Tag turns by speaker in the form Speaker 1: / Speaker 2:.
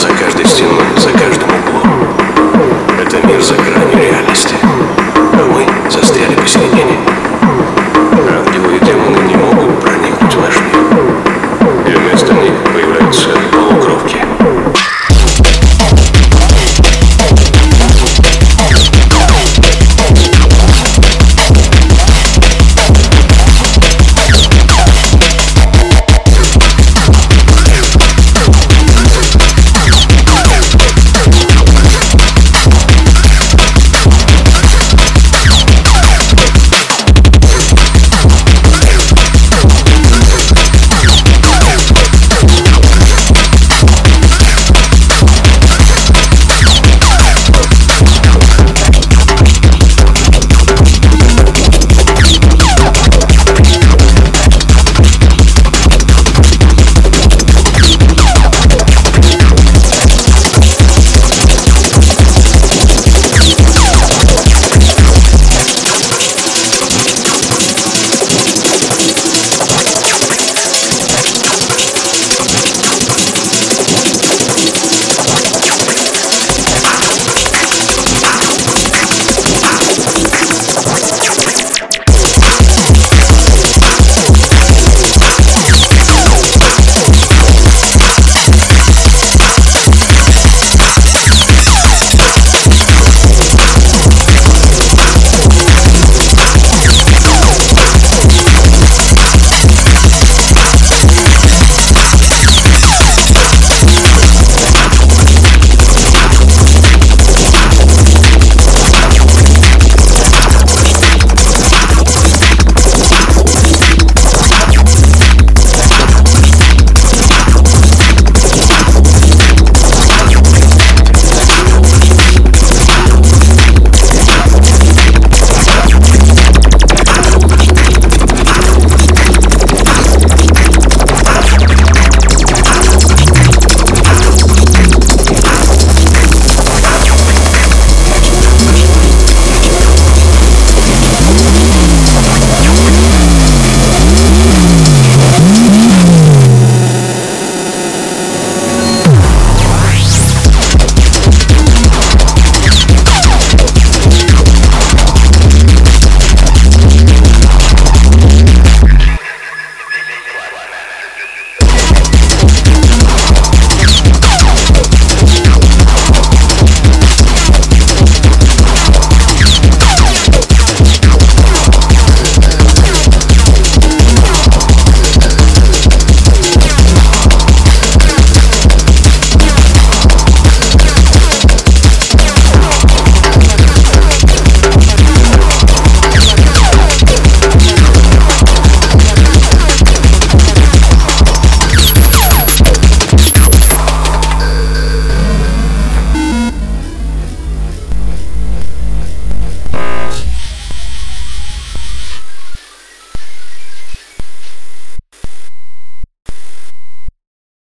Speaker 1: За каждой стеной.